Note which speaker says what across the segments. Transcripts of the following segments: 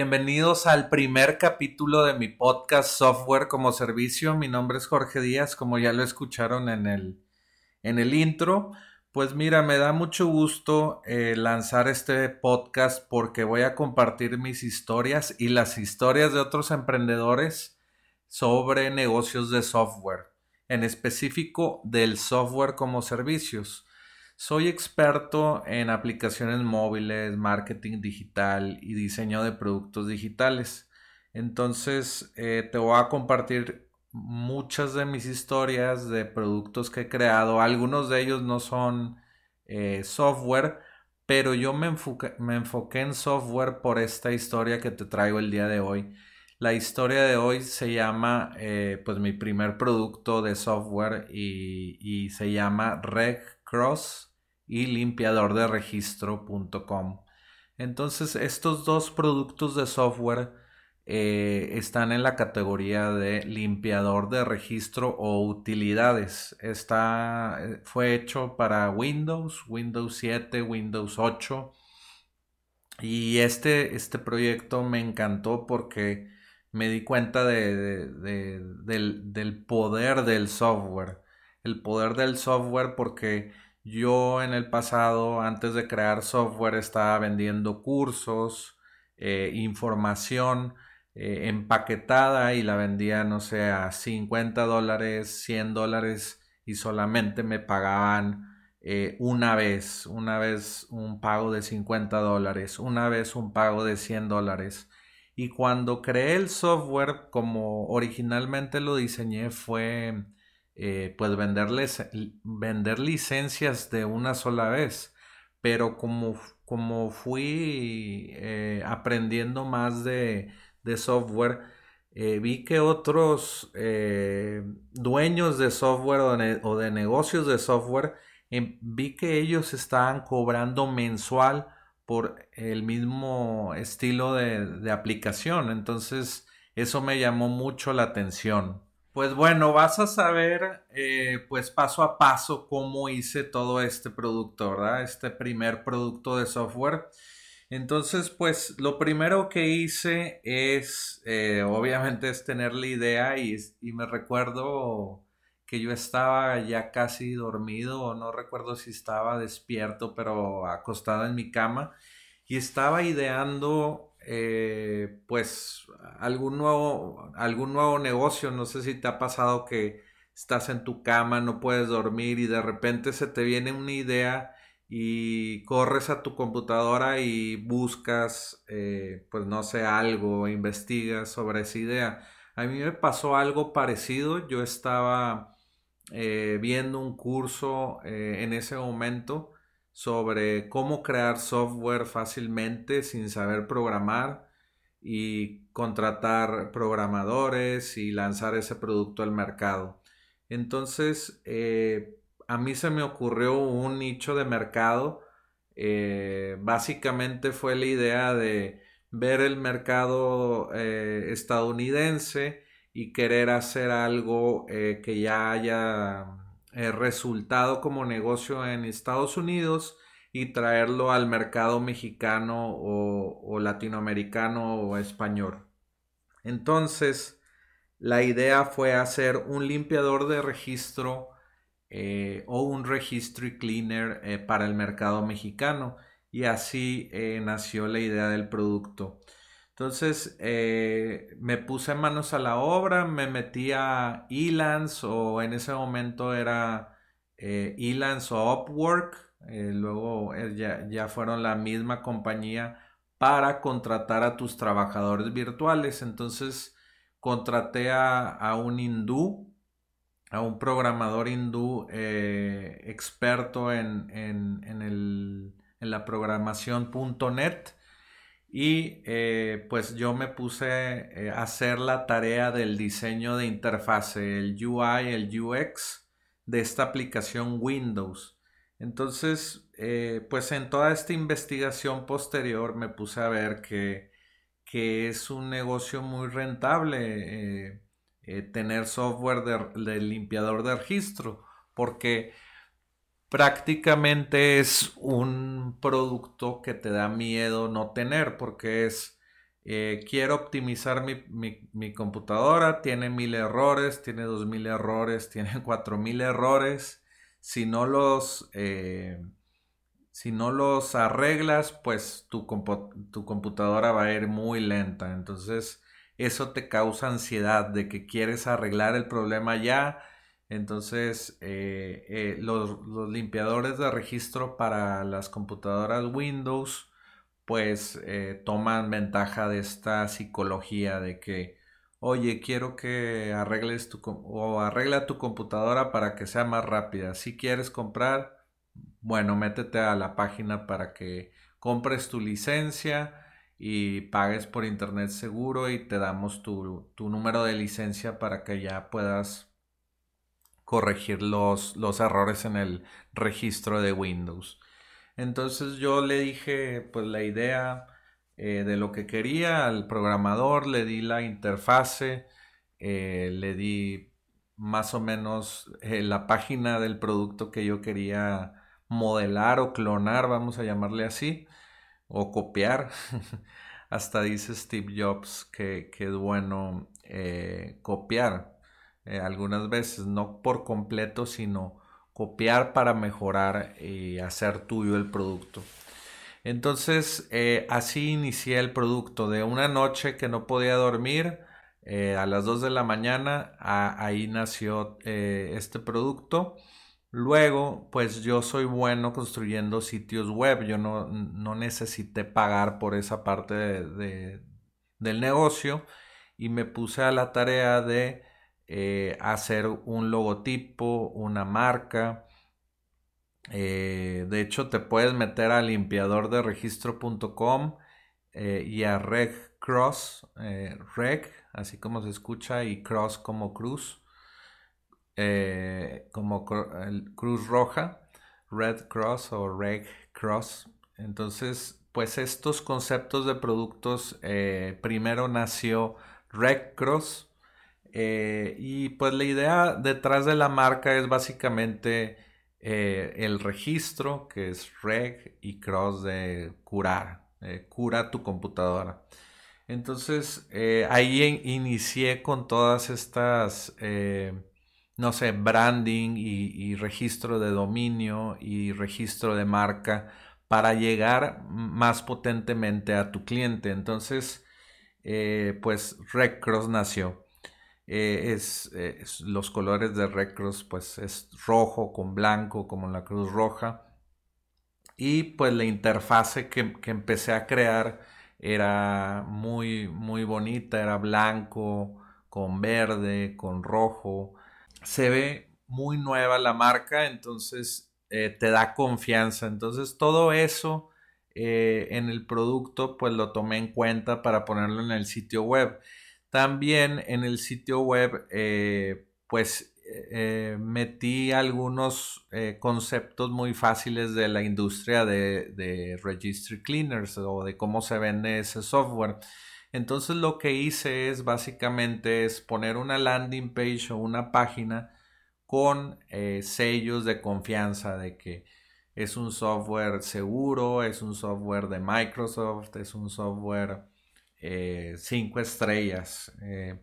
Speaker 1: Bienvenidos al primer capítulo de mi podcast Software como Servicio. Mi nombre es Jorge Díaz, como ya lo escucharon en el, en el intro. Pues mira, me da mucho gusto eh, lanzar este podcast porque voy a compartir mis historias y las historias de otros emprendedores sobre negocios de software, en específico del software como servicios. Soy experto en aplicaciones móviles, marketing digital y diseño de productos digitales. Entonces, eh, te voy a compartir muchas de mis historias de productos que he creado. Algunos de ellos no son eh, software, pero yo me, me enfoqué en software por esta historia que te traigo el día de hoy. La historia de hoy se llama, eh, pues mi primer producto de software y, y se llama RegCross y limpiador de registro.com. Entonces estos dos productos de software eh, están en la categoría de limpiador de registro o utilidades. Está, eh, fue hecho para Windows, Windows 7, Windows 8. Y este, este proyecto me encantó porque me di cuenta de, del poder del software. El poder del software porque yo en el pasado, antes de crear software, estaba vendiendo cursos, eh, información eh, empaquetada y la vendía, no sé, a 50 dólares, 100 dólares y solamente me pagaban eh, una vez, una vez un pago de 50 dólares, una vez un pago de 100 dólares. Y cuando creé el software, como originalmente lo diseñé, fue eh, pues venderles, vender licencias de una sola vez. Pero como, como fui eh, aprendiendo más de, software, eh, vi que otros dueños de software o de, negocios de software, em, vi que ellos estaban cobrando mensual por el mismo estilo de, de aplicación. Entonces, eso me llamó mucho la atención. Pues bueno, vas a saber eh, pues paso a paso cómo hice todo este producto, ¿verdad? Este primer producto de software. Entonces, pues lo primero que hice es, eh, obviamente, es tener la idea y, y, me recuerdo que yo estaba ya casi dormido no recuerdo si estaba despierto, pero acostado en mi cama y estaba ideando eh, pues algún nuevo, algún nuevo negocio. No sé si te ha pasado que estás en tu cama, no puedes dormir y de repente se te viene una idea y corres a tu computadora y buscas, eh, pues no sé, algo, investigas sobre esa idea. A mí me pasó algo parecido. Yo estaba eh, viendo un curso en ese momento sobre cómo crear software fácilmente sin saber programar y contratar programadores y lanzar ese producto al mercado. Entonces, eh, a mí se me ocurrió un nicho de mercado. Eh, básicamente fue la idea de ver el mercado eh, estadounidense y querer hacer algo que ya haya eh, resultado como negocio en Estados Unidos y traerlo al mercado mexicano o, latinoamericano o español. Entonces, la idea fue hacer un limpiador de registro eh, o un registry cleaner eh, para el mercado mexicano y así nació la idea del producto. Entonces eh, me puse manos a la obra, me metí a Elance o en ese momento era eh, Elance o Upwork, eh, luego ya, fueron la misma compañía para contratar a tus trabajadores virtuales. Entonces contraté a, un hindú a un programador hindú eh, experto en, en, el, en la programación.net y eh, pues yo me puse eh, a hacer la tarea del diseño de interfase, el UI, el UX de esta aplicación Windows. Entonces, pues en toda esta investigación posterior me puse a ver que, que es un negocio muy rentable eh, tener software de, limpiador de registro, porque prácticamente es un producto que te da miedo no tener, porque es, eh, quiero optimizar mi, computadora, tiene mil errores, tiene dos mil errores, tiene cuatro mil errores, si no los... Eh, si no los arreglas, pues tu, tu computadora va a ir muy lenta. Entonces, eso te causa ansiedad de que quieres arreglar el problema ya. Entonces, eh, eh, los, limpiadores de registro para las computadoras Windows, pues eh, toman ventaja de esta psicología de que, oye, quiero que arregles tu o tu computadora para que sea más rápida. Si quieres comprar, bueno, métete a la página para que compres tu licencia y pagues por internet seguro y te damos tu, número de licencia para que ya puedas corregir los, los, errores en el registro de Windows. Entonces yo le dije pues la idea eh, de lo que quería al programador, le di la interfase, eh, le di más o menos eh, la página del producto que yo quería modelar o clonar, vamos a llamarle así o copiar. Hasta dice Steve Jobs que, es bueno copiar eh, algunas veces, no por completo, sino copiar para mejorar y hacer tuyo el producto. Entonces, eh, así inicié el producto. De una noche que no podía dormir, a las 2 de la mañana, ahí nació este producto. Luego, pues yo soy bueno construyendo sitios web, yo no, necesité pagar por esa parte del negocio y me puse a la tarea de eh, hacer un logotipo, una marca. Eh, de hecho, te puedes meter a limpiador de registro.com eh, y a Reg Cross, Reg, así como se escucha, y Cross como cruz. Eh, como Cruz Roja, Red Cross o Red Cross. Entonces, pues estos conceptos de productos, eh, primero nació Red Cross eh, y pues la idea detrás de la marca es básicamente el registro que es Reg y Cross de curar, cura tu computadora. Entonces ahí inicié con todas estas no sé, branding y, registro de dominio y registro de marca para llegar más potentemente a tu cliente. Entonces, eh, pues Red Cross nació. Eh, es, los colores de Red Cross pues es rojo con blanco como la Cruz Roja. Y pues la interfase que, que empecé a crear era muy, muy bonita, era blanco, con verde, con rojo se ve muy nueva la marca, entonces eh, te da confianza. Entonces todo eso eh, en el producto pues lo tomé en cuenta para ponerlo en el sitio web. También en el sitio web eh, pues metí algunos conceptos muy fáciles de la industria de, de registry cleaners o de cómo se vende ese software. Entonces lo que hice es básicamente es poner una landing page o una página con eh, sellos de confianza de que es un software seguro, es un software de Microsoft, es un software 5 eh, estrellas. Eh.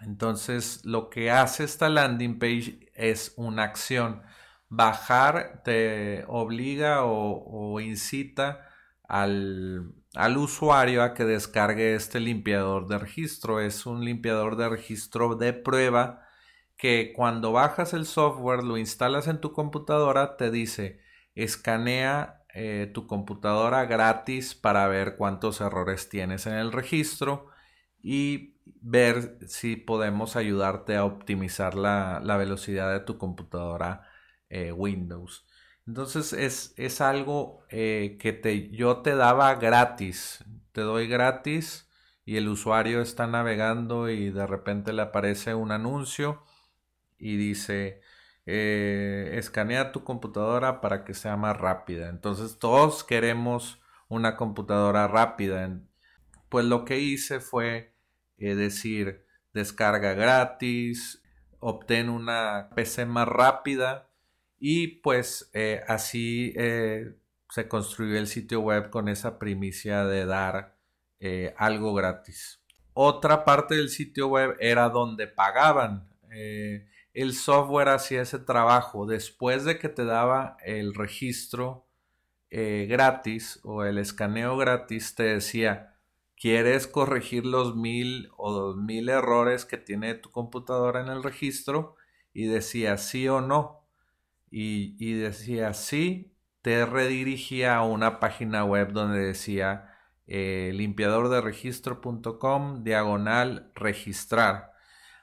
Speaker 1: entonces lo que hace esta landing page es una acción. Bajar te obliga o incita al, usuario a que descargue este limpiador de registro. Es un limpiador de registro de prueba que cuando bajas el software, lo instalas en tu computadora, te dice escanea eh, tu computadora gratis para ver cuántos errores tienes en el registro y ver si podemos ayudarte a optimizar la, velocidad de tu computadora eh, Windows. Entonces es, es algo eh, que te, yo te daba gratis. Te doy gratis y el usuario está navegando y de repente le aparece un anuncio y dice eh, escanea tu computadora para que sea más rápida. Entonces todos queremos una computadora rápida. Pues lo que hice fue eh, decir descarga gratis, obtén una PC más rápida y pues eh, así se construyó el sitio web con esa primicia de dar algo gratis. Otra parte del sitio web era donde pagaban el software hacía ese trabajo. Después de que te daba el registro eh, gratis o el escaneo gratis, te decía, ¿quieres corregir los mil o dos mil errores que tiene tu computadora en el registro? Y decía sí o no. Y, decía sí, te redirigía a una página web donde decía eh, limpiadorderegistro.com diagonal registrar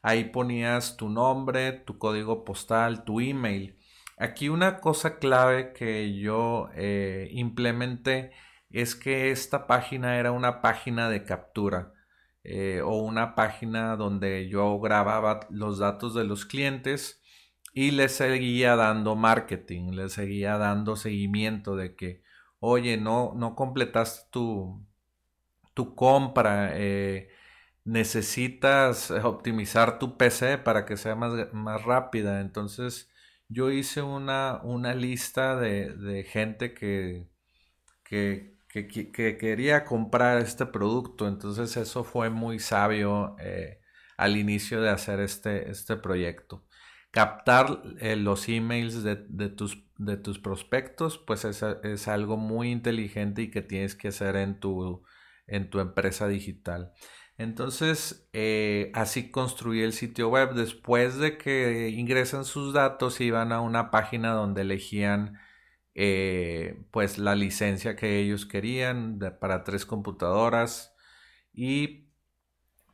Speaker 1: Ahí ponías tu nombre, tu código postal, tu email. Aquí una cosa clave que yo eh, implementé es que esta página era una página de captura eh, o una página donde yo grababa los datos de los clientes y les seguía dando marketing, les seguía dando seguimiento de que, oye, no, no completaste tu, tu compra, eh, necesitas optimizar tu PC para que sea más, más rápida. Entonces yo hice una, una lista de, gente que, que, quería comprar este producto. Entonces eso fue muy sabio eh, al inicio de hacer este, este proyecto. Captar eh, los emails de, tus, de tus prospectos, pues es, es, algo muy inteligente y que tienes que hacer en tu, en tu empresa digital. Entonces, eh, así construí el sitio web. Después de que ingresan sus datos, iban a una página donde elegían eh, pues la licencia que ellos querían para tres computadoras y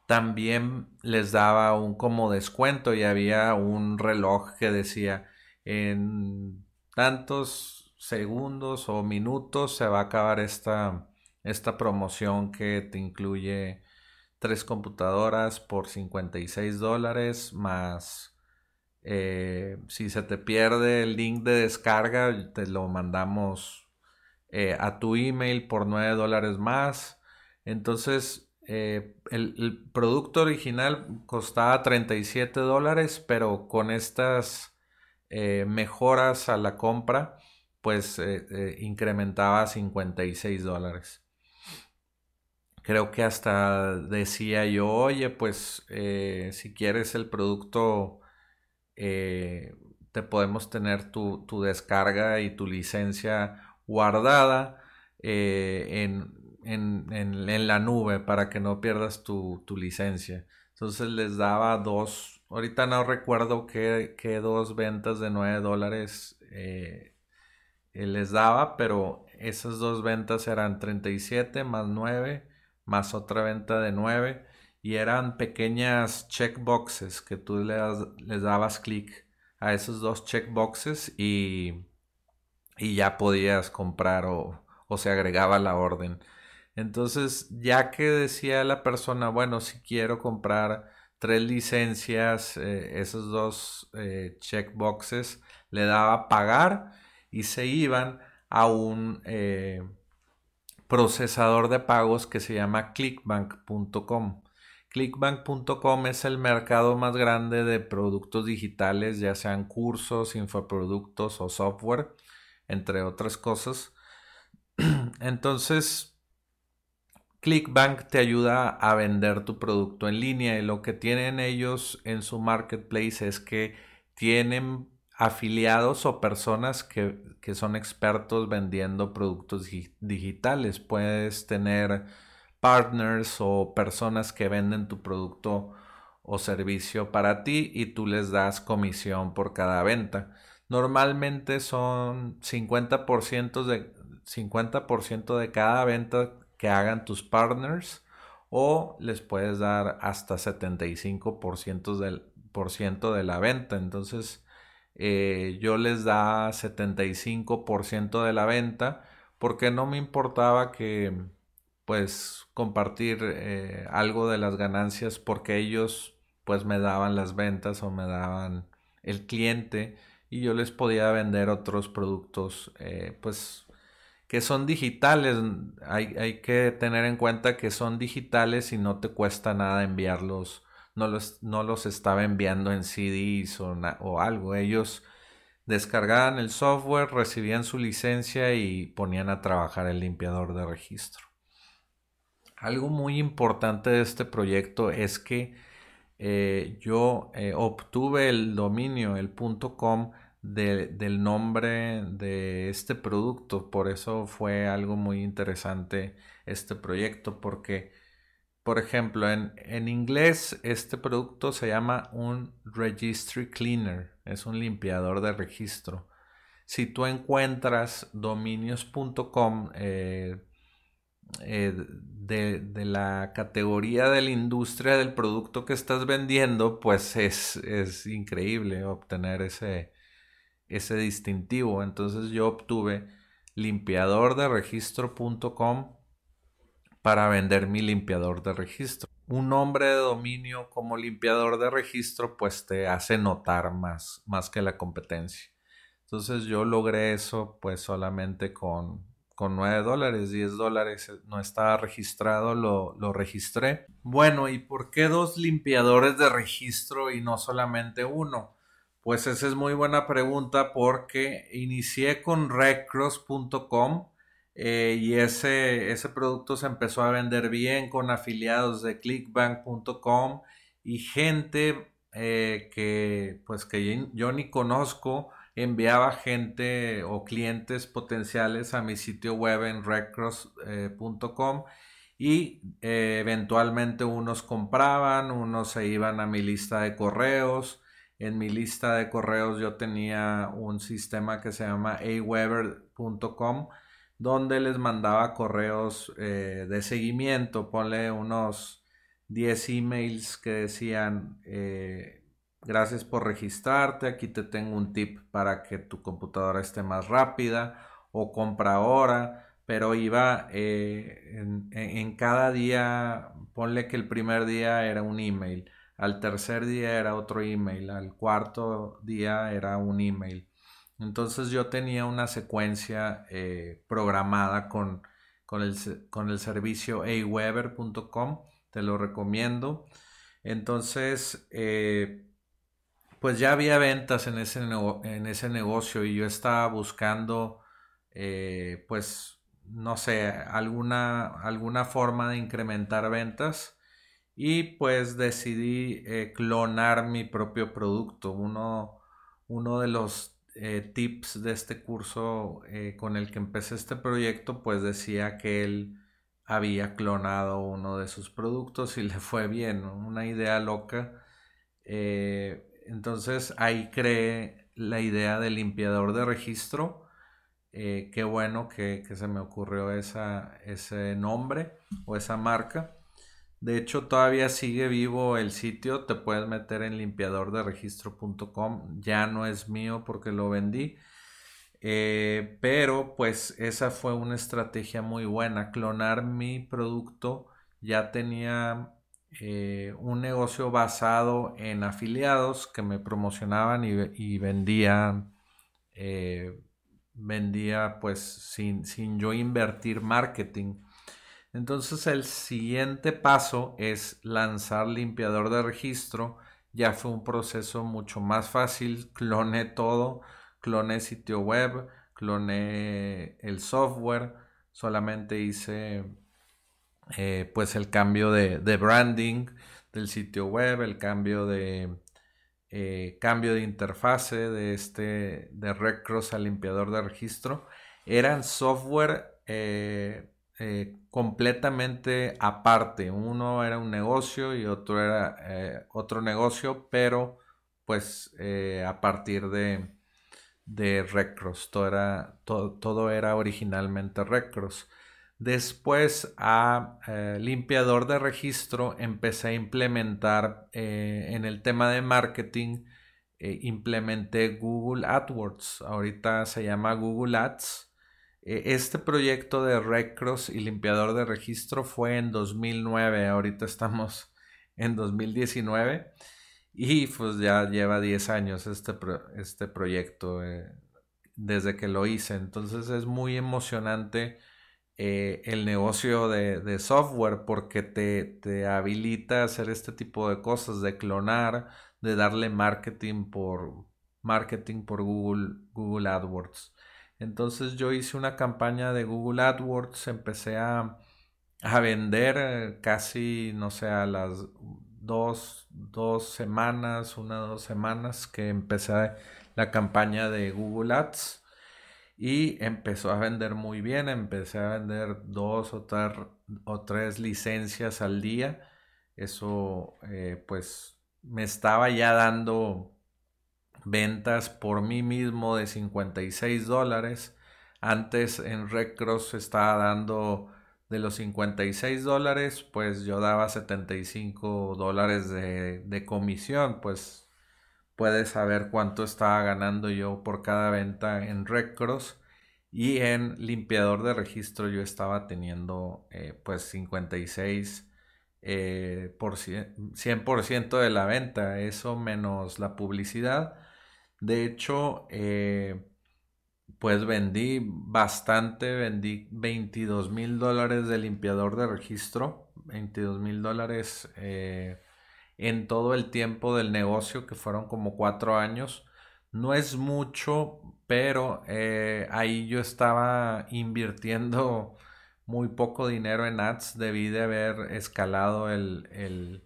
Speaker 1: también les daba un como descuento y había un reloj que decía en tantos segundos o minutos se va a acabar esta, esta promoción que te incluye tres computadoras por 56 dólares más eh, si se te pierde el link de descarga te lo mandamos eh, a tu email por 9 dólares más. Entonces eh, el, producto original costaba 37 dólares pero con estas mejoras a la compra pues incrementaba a 56 dólares creo que hasta decía yo, oye, pues eh, si quieres el producto, eh, te podemos tener tu, descarga y tu licencia guardada eh, en, la nube para que no pierdas tu, licencia. Entonces les daba dos, ahorita no recuerdo qué, dos ventas de 9 dólares les daba, pero esas dos ventas eran 37 más 9 más otra venta de 9 y eran pequeñas checkboxes que tú le les dabas clic a esos dos checkboxes y, y ya podías comprar o, se agregaba la orden. Entonces, ya que decía la persona, bueno, si quiero comprar tres licencias, eh, esos dos eh, checkboxes, le daba pagar y se iban a un eh, procesador de pagos que se llama clickbank.com. Clickbank.com es el mercado más grande de productos digitales, ya sean cursos, infoproductos o software, entre otras cosas. Entonces, Clickbank te ayuda a vender tu producto en línea y lo que tienen ellos en su marketplace es que tienen afiliados o personas que, son expertos vendiendo productos digitales. Puedes tener partners o personas que venden tu producto o servicio para ti y tú les das comisión por cada venta. Normalmente son 50% de, 50 de cada venta que hagan tus partners o les puedes dar hasta 75% del, por ciento de la venta. Entonces, eh, yo les da 75% de la venta porque no me importaba que pues compartir eh, algo de las ganancias porque ellos pues me daban las ventas o me daban el cliente y yo les podía vender otros productos eh, pues que son digitales. Hay, hay, que tener en cuenta que son digitales y no te cuesta nada enviarlos no los, no los estaba enviando en CDs o, algo ellos descargaban el software recibían su licencia y ponían a trabajar el limpiador de registro algo muy importante de este proyecto es que eh, yo eh, obtuve el dominio, el .com del nombre de este producto. Por eso fue algo muy interesante este proyecto porque, por ejemplo, en, en inglés este producto se llama un Registry Cleaner, es un limpiador de registro. Si tú encuentras dominios.com, eh, eh, de, la categoría de la industria del producto que estás vendiendo, pues es, es increíble obtener ese, ese distintivo. Entonces yo obtuve limpiador de registro.com para vender mi limpiador de registro. Un nombre de dominio como limpiador de registro pues te hace notar más, más que la competencia. Entonces yo logré eso pues solamente con con 9 dólares, 10 dólares, eh, no estaba registrado, lo, lo, registré. Bueno, ¿y por qué dos limpiadores de registro y no solamente uno? Pues esa es muy buena pregunta porque inicié con redcross.com eh, y ese, ese producto se empezó a vender bien con afiliados de clickbank.com y gente eh, que pues que yo ni conozco enviaba gente o clientes potenciales a mi sitio web en redcross.com y eh, eventualmente unos compraban, unos se iban a mi lista de correos. En mi lista de correos yo tenía un sistema que se llama aweber.com donde les mandaba correos eh, de seguimiento, ponle unos 10 emails que decían eh, Gracias por registrarte. Aquí te tengo un tip para que tu computadora esté más rápida o compra ahora. Pero iba eh, en, cada día, ponle que el primer día era un email, al tercer día era otro email, al cuarto día era un email. Entonces yo tenía una secuencia eh, programada con, con, el, con el servicio aweber.com, te lo recomiendo. Entonces, eh, pues ya había ventas en ese, en ese negocio y yo estaba buscando, eh, pues, no sé, alguna, alguna forma de incrementar ventas y pues decidí clonar mi propio producto. Uno, uno de los eh, tips de este curso con el que empecé este proyecto, pues decía que él había clonado uno de sus productos y le fue bien, una idea loca. Entonces ahí creé la idea del limpiador de registro. Eh, qué bueno que, se me ocurrió ese nombre o esa marca. De hecho, todavía sigue vivo el sitio. Te puedes meter en limpiadorderegistro.com. Ya no es mío porque lo vendí. Eh, pero pues esa fue una estrategia muy buena. Clonar mi producto ya tenía eh, un negocio basado en afiliados que me promocionaban y, vendía, eh, vendía pues sin, sin yo invertir marketing. Entonces el siguiente paso es lanzar limpiador de registro. Ya fue un proceso mucho más fácil. Cloné todo. Cloné sitio web. Cloné el software. Solamente hice eh, pues el cambio de, branding del sitio web, el cambio de eh, cambio de interfase de este de Red Cross al limpiador de registro eran software eh, completamente aparte. Uno era un negocio y otro era otro negocio, pero pues a partir de, de Red Cross. Todo era, todo, todo era originalmente Red Cross. Después a eh, limpiador de registro empecé a implementar eh, en el tema de marketing, eh, implementé Google AdWords, ahorita se llama Google Ads. Este proyecto de Recross y limpiador de registro fue en 2009, ahorita estamos en 2019 y pues ya lleva 10 años este, este proyecto desde que lo hice, entonces es muy emocionante eh, el negocio de, software porque te, te, habilita a hacer este tipo de cosas, de clonar, de darle marketing por marketing por Google, Google AdWords. Entonces yo hice una campaña de Google AdWords, empecé a, a vender eh, casi, no sé, a las dos, dos semanas, una o dos semanas que empecé la campaña de Google Ads y empezó a vender muy bien, empecé a vender dos o, o tres licencias al día, eso eh, pues me estaba ya dando ventas por mí mismo de 56 dólares, antes en Red Cross estaba dando de los 56 dólares, pues yo daba 75 dólares de, de comisión, pues puedes saber cuánto estaba ganando yo por cada venta en Recross y en limpiador de registro yo estaba teniendo eh, pues 56 eh, por 100%, de la venta, eso menos la publicidad. De hecho, eh, pues vendí bastante, vendí 22 mil dólares de limpiador de registro, 22 mil dólares en todo el tiempo del negocio, que fueron como cuatro años. No es mucho, pero eh, ahí yo estaba invirtiendo muy poco dinero en ads. Debí de haber escalado el, el,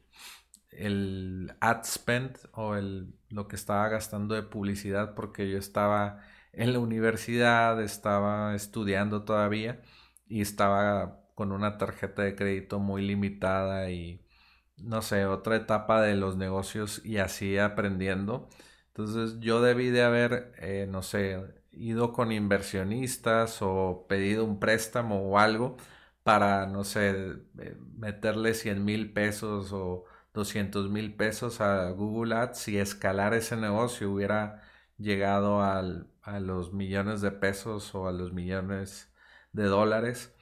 Speaker 1: el ad spend o el, lo que estaba gastando de publicidad porque yo estaba en la universidad, estaba estudiando todavía y estaba con una tarjeta de crédito muy limitada y no sé, otra etapa de los negocios y así aprendiendo. Entonces yo debí de haber, eh, no sé, ido con inversionistas o pedido un préstamo o algo para, no sé, eh, meterle 100 mil pesos o 200 mil pesos a Google Ads y escalar ese negocio hubiera llegado a los millones de pesos o a los millones de dólares.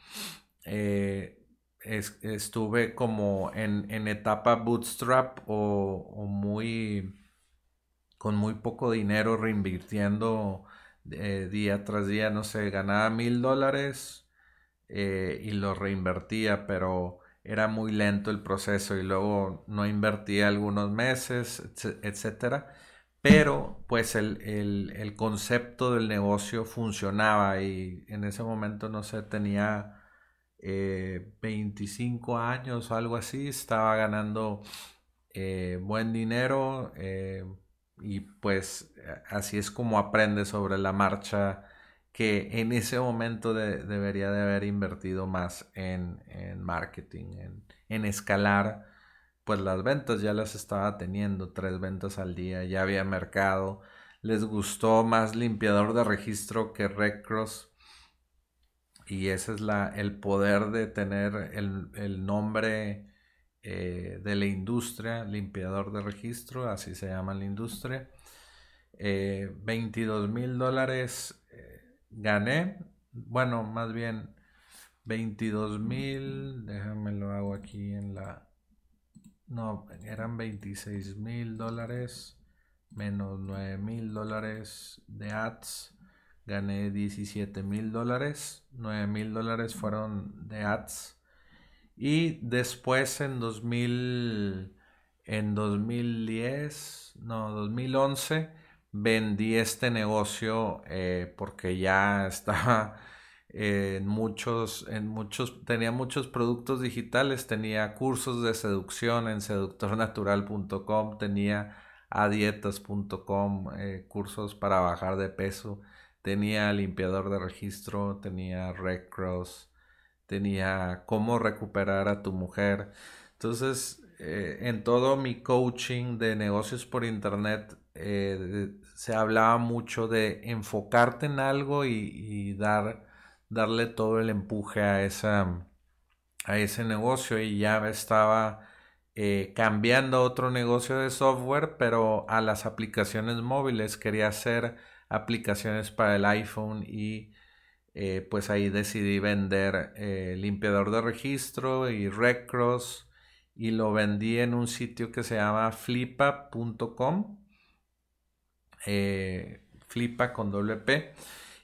Speaker 1: Eh, estuve como en, etapa bootstrap o, muy con muy poco dinero reinvirtiendo eh, día tras día, no sé, ganaba mil dólares eh, y lo reinvertía, pero era muy lento el proceso y luego no invertía algunos meses, etcétera. Pero pues el, el concepto del negocio funcionaba y en ese momento no sé, tenía 25 eh, años o algo así, estaba ganando eh, buen dinero eh, y pues así es como aprende sobre la marcha que en ese momento debería de haber invertido más en, marketing, en, en, escalar pues las ventas, ya las estaba teniendo, tres ventas al día, ya había mercado, les gustó más limpiador de registro que Recross y ese es la, el poder de tener el, nombre eh, de la industria, limpiador de registro, así se llama la industria. 22 eh, mil dólares gané, bueno, más bien 22 mil, déjame lo hago aquí en la, no, eran 26 mil dólares menos 9 mil dólares de ads gané 17 mil dólares, 9 mil dólares fueron de ads. Y después en 2000, en 2010, no, 2011 vendí este negocio eh, porque ya estaba en muchos, en muchos, tenía muchos productos digitales, tenía cursos de seducción en seductornatural.com, tenía adietas.com, eh, cursos para bajar de peso tenía limpiador de registro, tenía Red Cross, tenía cómo recuperar a tu mujer. Entonces, eh, en todo mi coaching de negocios por internet, eh, se hablaba mucho de enfocarte en algo y, dar darle todo el empuje a, a ese negocio y ya estaba eh, cambiando otro negocio de software, pero a las aplicaciones móviles. Quería hacer aplicaciones para el iPhone y eh, pues ahí decidí vender eh, limpiador de registro y Recross y lo vendí en un sitio que se llama flipa.com eh, flipa con WP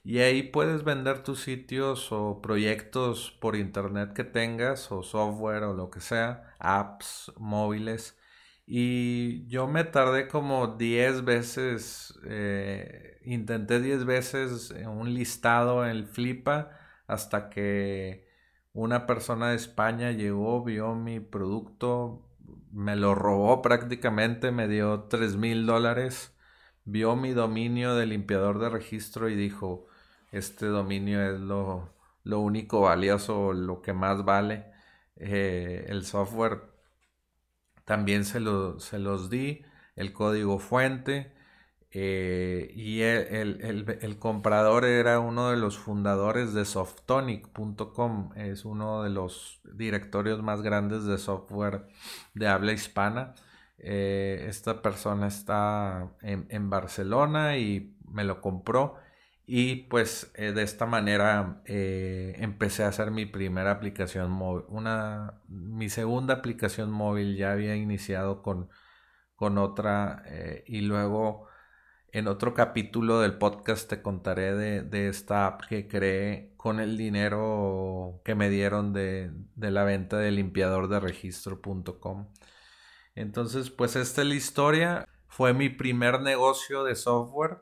Speaker 1: y ahí puedes vender tus sitios o proyectos por internet que tengas o software o lo que sea apps móviles. Y yo me tardé como 10 veces, eh, intenté 10 veces un listado en Flipa hasta que una persona de España llegó, vio mi producto, me lo robó prácticamente, me dio 3 mil dólares, vio mi dominio de limpiador de registro y dijo, este dominio es lo, lo único valioso, lo que más vale. Eh, el software también se, se los di, el código fuente. Eh, y el, comprador era uno de los fundadores de softonic.com, es uno de los directorios más grandes de software de habla hispana. Eh, esta persona está en, Barcelona y me lo compró y pues eh, de esta manera eh, empecé a hacer mi primera aplicación móvil. Una, mi segunda aplicación móvil ya había iniciado con, con otra y luego en otro capítulo del podcast te contaré de, esta app que creé con el dinero que me dieron de, de la venta de limpiador de registro.com. Entonces pues esta es la historia. Fue mi primer negocio de software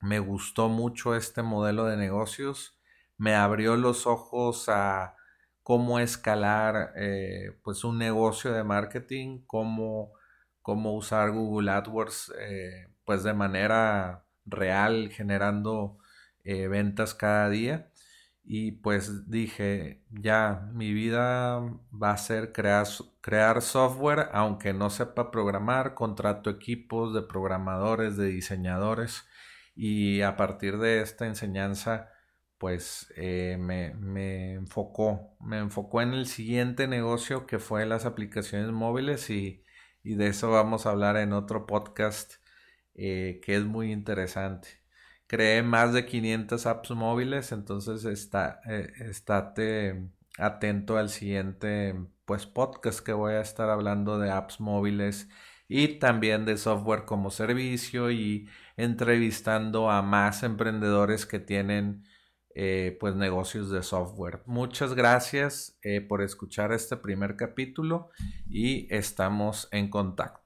Speaker 1: me gustó mucho este modelo de negocios, me abrió los ojos a cómo escalar eh, pues un negocio de marketing, cómo, cómo usar Google AdWords eh, pues de manera real, generando eh, ventas cada día. Y pues dije, ya, mi vida va a ser crear, crear software, aunque no sepa programar, contrato equipos de programadores, de diseñadores y a partir de esta enseñanza pues eh, me, enfocó, me enfocó en el siguiente negocio que fue las aplicaciones móviles y, de eso vamos a hablar en otro podcast eh, que es muy interesante. Creé más de 500 apps móviles, entonces está, eh, estate atento al siguiente pues podcast que voy a estar hablando de apps móviles y también de software como servicio y entrevistando a más emprendedores que tienen eh, pues negocios de software. Muchas gracias eh, por escuchar este primer capítulo y estamos en contacto.